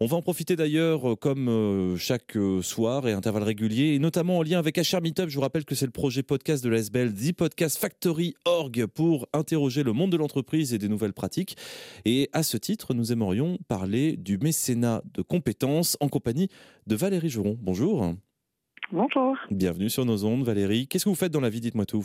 On va en profiter d'ailleurs, euh, comme euh, chaque euh, soir et intervalle régulier, et notamment en lien avec HR Meetup. Je vous rappelle que c'est le projet podcast de la SBL, The Podcast Factory Org, pour interroger le monde de l'entreprise et des nouvelles pratiques. Et à ce titre, nous aimerions parler du mécénat de compétences en compagnie de Valérie Juron. Bonjour. Bonjour. Bienvenue sur nos ondes, Valérie. Qu'est-ce que vous faites dans la vie? Dites-moi tout.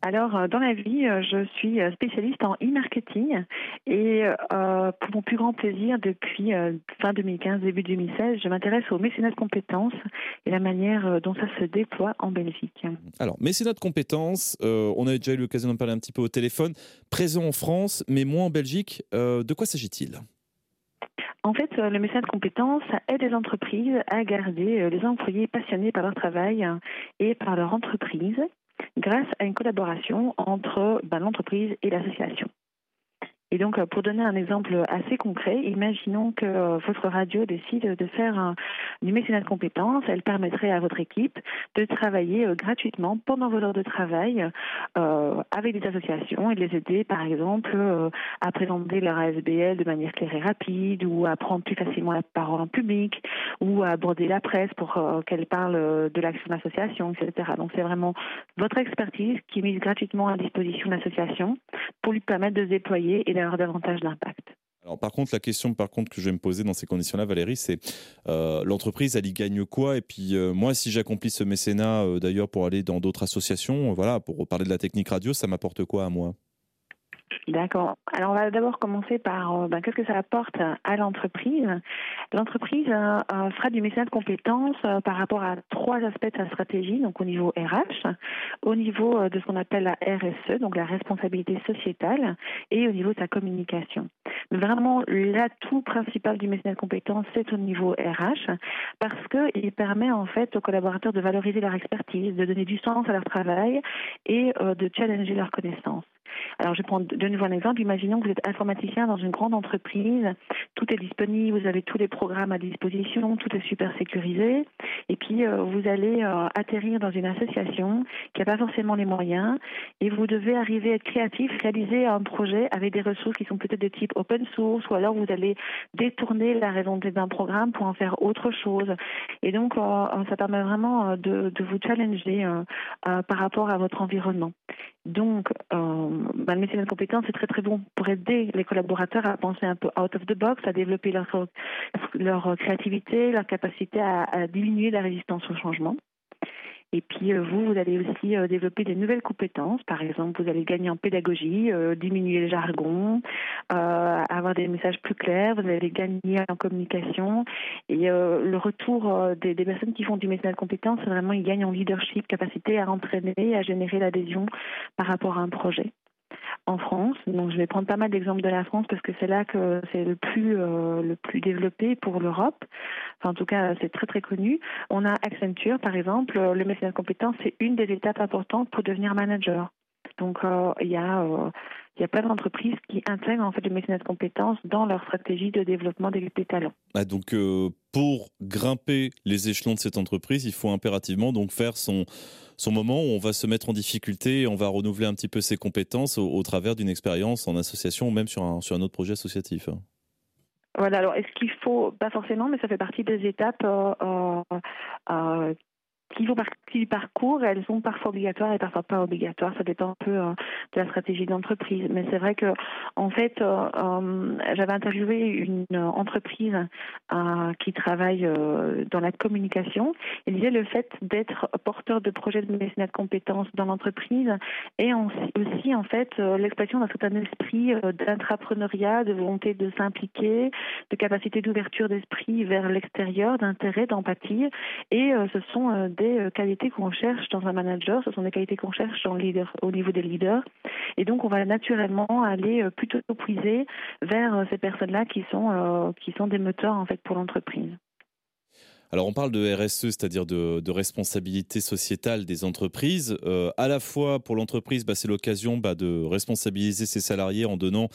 Alors, euh, dans la vie, euh, je suis euh, spécialiste en e-marketing et pour mon plus grand plaisir, depuis fin 2015, début 2016, je m'intéresse au mécénat de compétences et la manière dont ça se déploie en Belgique. Alors, mécénat de compétences, on a déjà eu l'occasion d'en parler un petit peu au téléphone, présent en France, mais moins en Belgique. de quoi s'agit-il? En fait, le mécénat de compétences aide les entreprises à garder les employés passionnés par leur travail et par leur entreprise grâce à une collaboration entre ben, l'entreprise et l'association. Et donc, euh, pour donner un exemple assez concret, imaginons que euh, votre radio décide de faire du mécénat de compétences. Elle permettrait à votre équipe de travailler euh, gratuitement pendant vos heures de travail avec des associations et de les aider, par exemple, à présenter leur ASBL de manière claire et rapide ou à prendre plus facilement la parole en public ou à aborder la presse pour qu'elle parle de l'action d'association, etc. Donc, c'est vraiment votre expertise qui est mise gratuitement à disposition de l'association pour lui permettre de se déployer et d'avoir davantage d'impact. Alors, par contre, la question par contre que je vais me poser dans ces conditions-là, Valérie, c'est euh, l'entreprise, elle y gagne quoi? Et puis euh, moi, si j'accomplis ce mécénat, euh, d'ailleurs, pour aller dans d'autres associations, voilà, pour parler de la technique radio, ça m'apporte quoi à moi? D'accord. Alors on va d'abord commencer par euh, ben, qu'est-ce que ça apporte à l'entreprise? L'entreprise euh, euh, fera du mécénat de compétences par rapport à trois aspects de sa stratégie, donc au niveau RH, au niveau de ce qu'on appelle la RSE, donc la responsabilité sociétale, et au niveau de sa communication. Mais vraiment, l'atout principal du mécénat de compétences, c'est au niveau RH, parce qu'il permet en fait aux collaborateurs de valoriser leur expertise, de donner du sens à leur travail et de challenger leurs connaissances. Alors, je prends de nouveau un exemple. Imaginons que vous êtes informaticien dans une grande entreprise. Tout est disponible, vous avez tous les programmes à disposition, tout est super sécurisé. Et puis, euh, vous allez euh, atterrir dans une association qui n'a pas forcément les moyens et vous devez arriver à être créatif, réaliser un projet avec des ressources qui sont peut-être de type open source ou alors vous allez détourner la raison d'un programme pour en faire autre chose. Et donc, euh, ça permet vraiment de, vous challenger par rapport à votre environnement. Donc, le métier de compétence est très très bon pour aider les collaborateurs à penser un peu out of the box, à développer leur, créativité, leur capacité à diminuer la résistance au changement. Et puis euh, vous, vous allez aussi euh, développer des nouvelles compétences. Par exemple, vous allez gagner en pédagogie, euh, diminuer le jargon, avoir des messages plus clairs. Vous allez gagner en communication. Et le retour des, personnes qui font du mécénat de compétences, c'est vraiment ils gagnent en leadership, capacité à entraîner, à générer l'adhésion par rapport à un projet en France. Donc je vais prendre pas mal d'exemples de la France parce que c'est là que c'est le plus euh, le plus développé pour l'Europe. En tout cas, c'est très très connu. On a Accenture par exemple, le mécénat de compétences, c'est une des étapes importantes pour devenir manager. Donc euh, il y a euh, il y a plein d'entreprises qui intègrent en fait le mécénat de compétences dans leur stratégie de développement des, talents. Ah, donc euh, pour grimper les échelons de cette entreprise, il faut impérativement donc faire son son moment où on va se mettre en difficulté et on va renouveler un petit peu ses compétences au, travers d'une expérience en association ou même sur un, sur un autre projet associatif. Voilà, alors est-ce qu'il faut, pas forcément, mais ça fait partie des étapes euh, euh, qui font partie du parcours, elles sont parfois obligatoires et parfois pas obligatoires. Ça dépend un peu euh, de la stratégie d'entreprise. Mais c'est vrai que, en fait, euh, euh, j'avais interviewé une entreprise qui travaille dans la communication. Elle disait le fait d'être porteur de projets de mécénat de compétences dans l'entreprise et aussi, en fait, l'expression d'un certain esprit d'intrapreneuriat, de volonté de s'impliquer, de capacité d'ouverture d'esprit vers l'extérieur, d'intérêt, d'empathie. Et ce sont des euh, qualités qu'on cherche dans un manager, ce sont des qualités qu'on cherche dans leader, au niveau des leaders. Et donc, on va naturellement aller euh, plutôt puiser vers euh, ces personnes-là qui sont, qui sont des moteurs en fait pour l'entreprise. Alors on parle de RSE, c'est-à-dire de, responsabilité sociétale des entreprises. à la fois pour l'entreprise, bah, c'est l'occasion bah, de responsabiliser ses salariés en donnant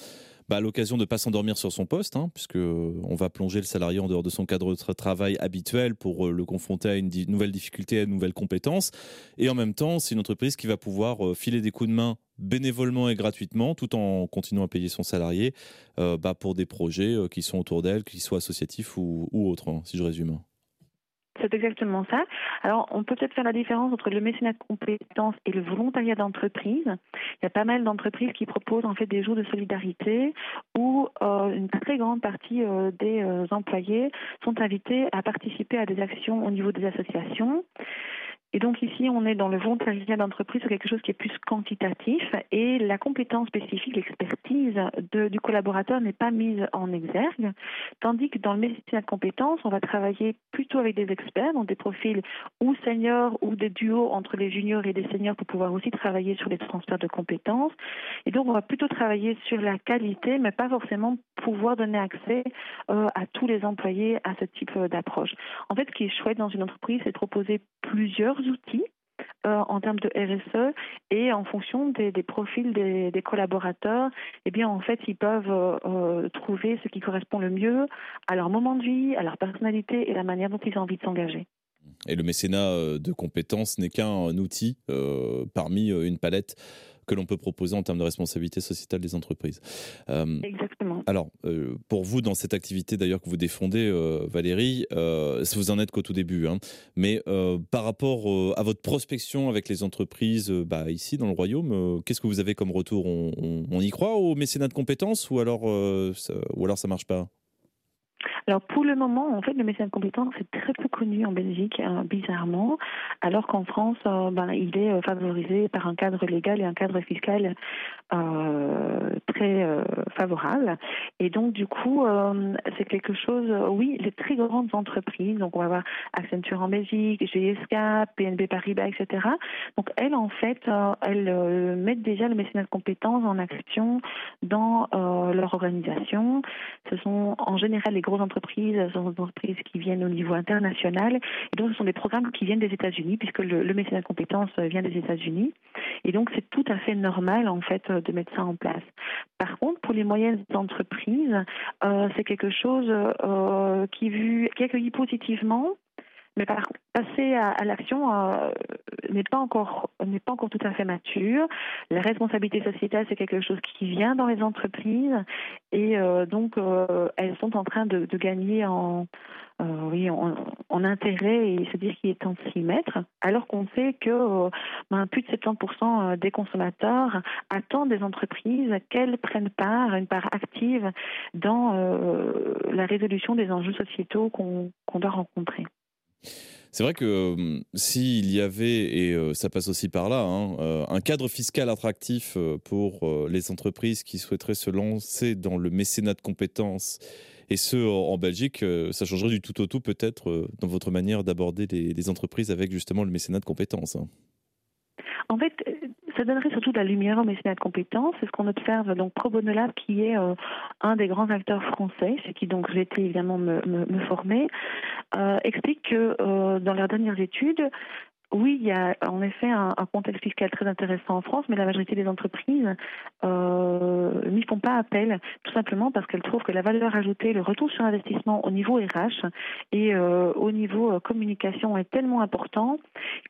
bah, l'occasion de ne pas s'endormir sur son poste, hein, puisque on va plonger le salarié en dehors de son cadre de travail habituel pour euh, le confronter à une nouvelle difficulté, à une nouvelle compétence. Et en même temps, c'est une entreprise qui va pouvoir euh, filer des coups de main bénévolement et gratuitement, tout en continuant à payer son salarié bah, pour des projets qui sont autour d'elle, qu'ils soient associatifs ou, autres, hein, si je résume. C'est exactement ça. Alors, on peut peut-être faire la différence entre le mécénat de compétences et le volontariat d'entreprise. Il y a pas mal d'entreprises qui proposent en fait des jours de solidarité où euh, une très grande partie euh, des euh, employés sont invités à participer à des actions au niveau des associations. Et donc ici, on est dans le volontariat d'entreprise, quelque chose qui est plus quantitatif et la compétence spécifique, l'expertise du collaborateur n'est pas mise en exergue, tandis que dans le métier de compétences, on va travailler plutôt avec des experts, donc des profils ou seniors ou des duos entre les juniors et les seniors pour pouvoir aussi travailler sur les transferts de compétences. Et donc, on va plutôt travailler sur la qualité, mais pas forcément pouvoir donner accès euh, à tous les employés à ce type euh, d'approche. En fait, ce qui est chouette dans une entreprise, c'est de proposer plusieurs outils euh, en termes de RSE et en fonction des, profils des, collaborateurs, eh bien en fait ils peuvent trouver ce qui correspond le mieux à leur moment de vie, à leur personnalité et la manière dont ils ont envie de s'engager. Et le mécénat de compétences n'est qu'un outil parmi une palette que l'on peut proposer en termes de responsabilité sociétale des entreprises. Euh, Exactement. Alors, euh, pour vous, dans cette activité d'ailleurs que vous défendez, euh, Valérie, vous en êtes qu'au tout début, hein, mais par rapport à votre prospection avec les entreprises bah, ici dans le Royaume, qu'est-ce que vous avez comme retour? On, y croit au mécénat de compétences ou alors, ça, ou alors ça marche pas? Alors pour le moment, en fait, le mécénat de compétences est très peu connu en Belgique, hein, bizarrement, alors qu'en France, euh, ben, il est euh, favorisé par un cadre légal et un cadre fiscal euh, très favorable. Et donc du coup, c'est quelque chose, oui, les très grandes entreprises, donc on va voir Accenture en Belgique, GSK, PNB Paribas, etc. Donc elles, en fait, elles mettent déjà le mécénat de compétences en action dans leur organisation. Ce sont en général les grosses entreprises, sont des entreprises qui viennent au niveau international. Et donc, ce sont des programmes qui viennent des États-Unis, puisque le, le mécénat de compétences vient des États-Unis. Et donc, c'est tout à fait normal, en fait, de mettre ça en place. Par contre, pour les moyennes entreprises, euh, c'est quelque chose euh, qui, est accueilli positivement, mais par passer à, l'action euh, n'est pas encore n'est pas encore tout à fait mature. La responsabilité sociétale c'est quelque chose qui vient dans les entreprises et euh, donc euh, elles sont en train de, gagner en oui, en, intérêt et se dire qu'il est temps de s'y mettre, alors qu'on sait que ben, plus de 70% des consommateurs attendent des entreprises qu'elles prennent part, une part active dans la résolution des enjeux sociétaux qu'on doit rencontrer. C'est vrai que euh, s'il y avait, et euh, ça passe aussi par là, hein, euh, un cadre fiscal attractif pour les entreprises qui souhaiteraient se lancer dans le mécénat de compétences, et ce en Belgique, ça changerait du tout au tout peut-être dans votre manière d'aborder les, entreprises avec justement le mécénat de compétences. Hein. En fait, ça donnerait surtout de la lumière au mécénat de compétences. C'est ce qu'on observe donc Pro Bono qui est euh, un des grands acteurs français, c'est qui donc j'ai été évidemment me, me, former, euh, explique que euh, dans leurs dernières études, oui, il y a en effet un, contexte fiscal très intéressant en France, mais la majorité des entreprises euh, n'y font pas appel, tout simplement parce qu'elles trouvent que la valeur ajoutée, le retour sur investissement au niveau RH et euh, au niveau euh, communication est tellement important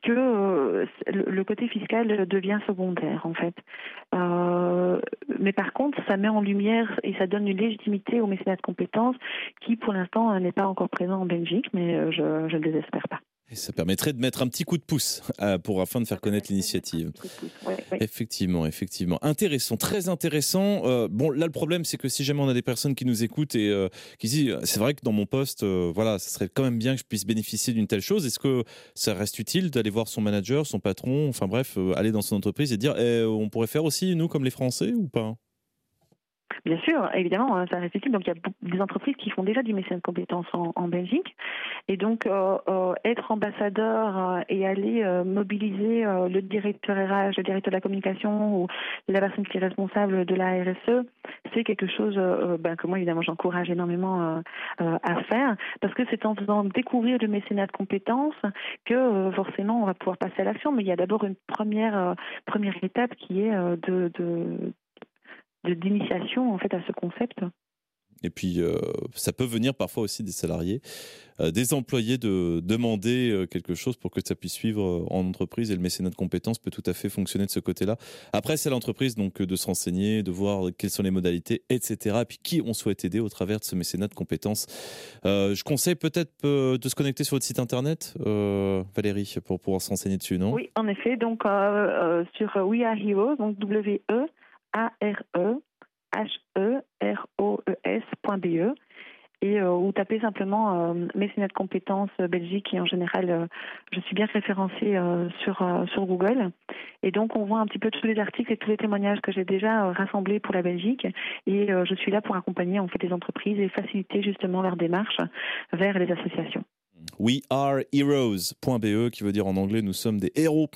que euh, le, côté fiscal devient secondaire en fait. mais par contre, ça met en lumière et ça donne une légitimité au mécénat de compétences qui, pour l'instant, n'est pas encore présent en Belgique, mais je ne désespère pas. Et ça permettrait de mettre un petit coup de pouce euh, pour afin de faire connaître l'initiative. Effectivement, effectivement. Intéressant, très intéressant. Euh, bon, là, le problème, c'est que si jamais on a des personnes qui nous écoutent et euh, qui disent, c'est vrai que dans mon poste, voilà, ce serait quand même bien que je puisse bénéficier d'une telle chose. Est-ce que ça reste utile d'aller voir son manager, son patron, enfin bref, aller dans son entreprise et dire, eh, on pourrait faire aussi, nous, comme les Français, ou pas? Bien sûr, évidemment, ça reste utile. Donc, il y a des entreprises qui font déjà du mécène de compétences en, Belgique. Et donc, euh, euh, être ambassadeur euh, et aller mobiliser le directeur RH, le directeur de la communication ou la personne qui est responsable de la RSE, c'est quelque chose ben, que moi, évidemment, j'encourage énormément à faire parce que c'est en faisant découvrir le mécénat de compétences que forcément on va pouvoir passer à l'action. Mais il y a d'abord une première, première étape qui est de, de d'initiation en fait à ce concept. Et puis, euh, ça peut venir parfois aussi des salariés, euh, des employés de demander euh, quelque chose pour que ça puisse suivre en entreprise. Et le mécénat de compétences peut tout à fait fonctionner de ce côté-là. Après, c'est l'entreprise donc de se renseigner, de voir quelles sont les modalités, etc. Et puis qui on souhaite aider au travers de ce mécénat de compétences. je conseille peut-être de se connecter sur votre site internet, Valérie, pour pouvoir se renseigner dessus, non? Oui, en effet. Donc sur We Are Heroes, donc W E A R E H-E-R-O-E-S.be et euh, ou tapez simplement euh, de compétences euh, Belgique et en général je suis bien référencée sur sur Google et donc on voit un petit peu tous les articles et tous les témoignages que j'ai déjà rassemblés pour la Belgique et je suis là pour accompagner en fait les entreprises et faciliter justement leur démarche vers les associations. WeAreHeroes.be qui veut dire en anglais nous sommes des héros.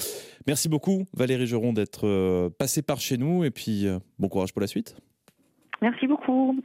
Merci beaucoup Valérie Geron d'être passée par chez nous et puis bon courage pour la suite. Merci beaucoup.